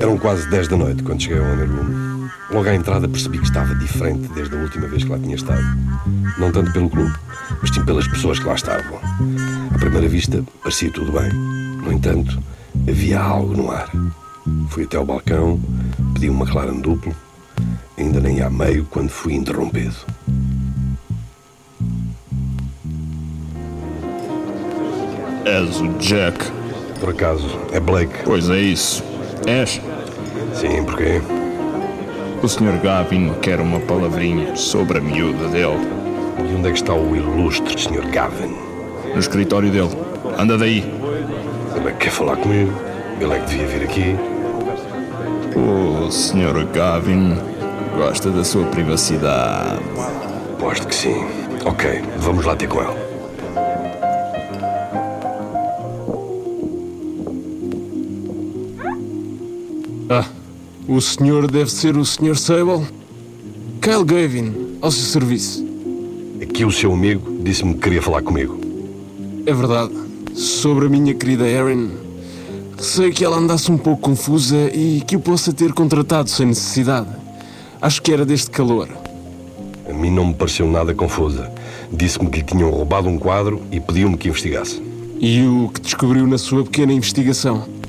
Eram quase 10 da noite quando cheguei ao Honor Room. Logo à entrada percebi que estava diferente desde a última vez que lá tinha estado. Não tanto pelo clube, mas sim pelas pessoas que lá estavam. À primeira vista, parecia tudo bem. No entanto, havia algo no ar. Fui até ao balcão, pedi uma McLaren duplo, ainda nem há meio quando fui interrompido. És o Jack. Por acaso, é Blake? Pois é isso. És? Sim, porquê? O Sr. Gavin quer uma palavrinha sobre a miúda dele. E onde é que está o ilustre Sr. Gavin? No escritório dele. Anda daí. Ele é que quer falar comigo. Ele é que devia vir aqui. O Sr. Gavin gosta da sua privacidade. Aposto que sim. Ok, vamos lá ter com ele. Ah, o senhor deve ser o Sr. Sable? Kyle Gavin, ao seu serviço. Aqui o seu amigo disse-me que queria falar comigo. É verdade. Sobre a minha querida Erin, sei que ela andasse um pouco confusa e que o possa ter contratado sem necessidade. Acho que era deste calor. A mim não me pareceu nada confusa. Disse-me que lhe tinham roubado um quadro e pediu-me que investigasse. E o que descobriu na sua pequena investigação?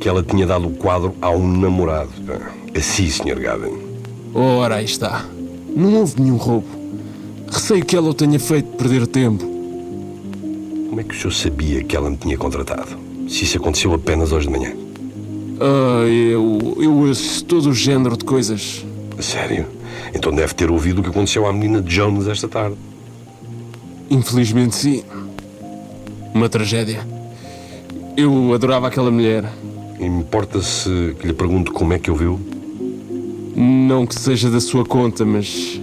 Que ela tinha dado o quadro a um namorado. Ah, Assim, Sr. Gavin. Ora, aí está. Não houve nenhum roubo. Receio que ela o tenha feito perder tempo. Como é que o senhor sabia que ela me tinha contratado? Se isso aconteceu apenas hoje de manhã. Ah, eu, eu ouço todo o género de coisas. A sério? Então deve ter ouvido o que aconteceu à menina Jones esta tarde. Infelizmente, sim. Uma tragédia. Eu adorava aquela mulher. Importa-se que lhe pergunto como é que ouviu? Não que seja da sua conta, mas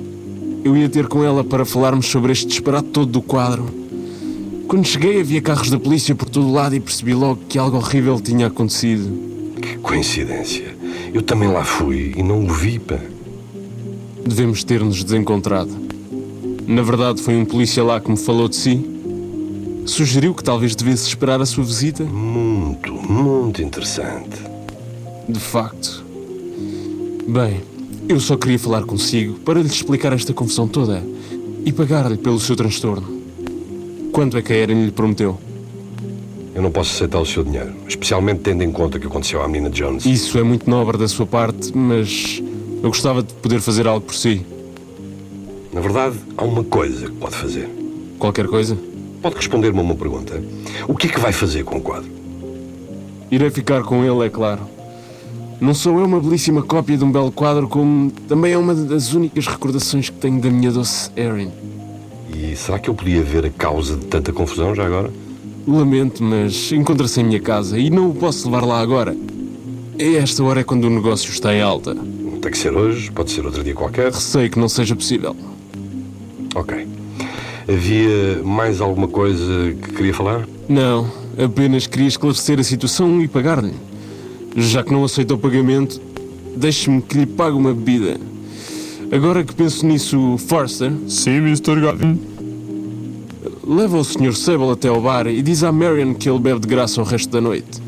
eu ia ter com ela para falarmos sobre este disparate todo do quadro. Quando cheguei, havia carros da polícia por todo lado e percebi logo que algo horrível tinha acontecido. Que coincidência. Eu também lá fui e não o vi, pá. Devemos ter-nos desencontrado. Na verdade, foi um polícia lá que me falou de si. Sugeriu que talvez devesse esperar a sua visita. Muito, muito interessante. De facto. Bem, eu só queria falar consigo para lhe explicar esta confusão toda e pagar-lhe pelo seu transtorno. Quanto é que a Erin lhe prometeu? Eu não posso aceitar o seu dinheiro, especialmente tendo em conta o que aconteceu à menina Jones. Isso é muito nobre da sua parte, mas eu gostava de poder fazer algo por si. Na verdade, há uma coisa que pode fazer. Qualquer coisa? Pode responder-me a uma pergunta. O que é que vai fazer com o quadro? Irei ficar com ele, é claro. Não sou eu uma belíssima cópia de um belo quadro, como também é uma das únicas recordações que tenho da minha doce Erin. E será que eu podia ver a causa de tanta confusão já agora? Lamento, mas encontra-se em minha casa e não o posso levar lá agora. A esta hora é quando o negócio está em alta. Tem que ser hoje, pode ser outro dia qualquer. Receio que não seja possível. Ok. Havia mais alguma coisa que queria falar? Não, apenas queria esclarecer a situação e pagar-lhe. Já que não aceita o pagamento, deixe-me que lhe pague uma bebida. Agora que penso nisso, Forster, Sim, Mr. Gavin. leva o Sr. Sable até ao bar e diz à Marion que ele bebe de graça o resto da noite.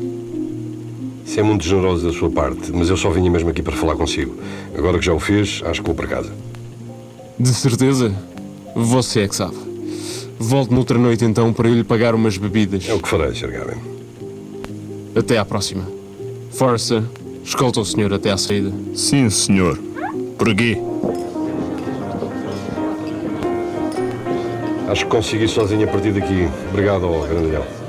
Isso é muito generoso da sua parte, mas eu só vinha mesmo aqui para falar consigo. Agora que já o fez, acho que vou para casa. De certeza? Você é que sabe. Volte noutra noite então para eu lhe pagar umas bebidas. É o que farei, Sr. Gavin. Até à próxima. Força, escolta o senhor até à saída. Sim, senhor. Por aqui. Acho que consegui sozinho a partir daqui. Obrigado, ó, grandalhão.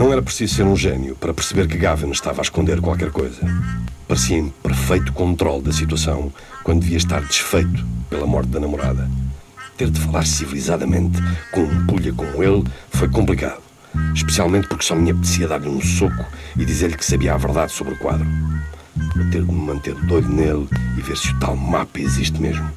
Não era preciso ser um gênio para perceber que Gavin estava a esconder qualquer coisa. Parecia em perfeito controle da situação quando devia estar desfeito pela morte da namorada. Ter de falar civilizadamente com um pulha como ele foi complicado. Especialmente porque só me apetecia dar-lhe um soco e dizer-lhe que sabia a verdade sobre o quadro. Vou ter de me manter doido nele e ver se o tal mapa existe mesmo.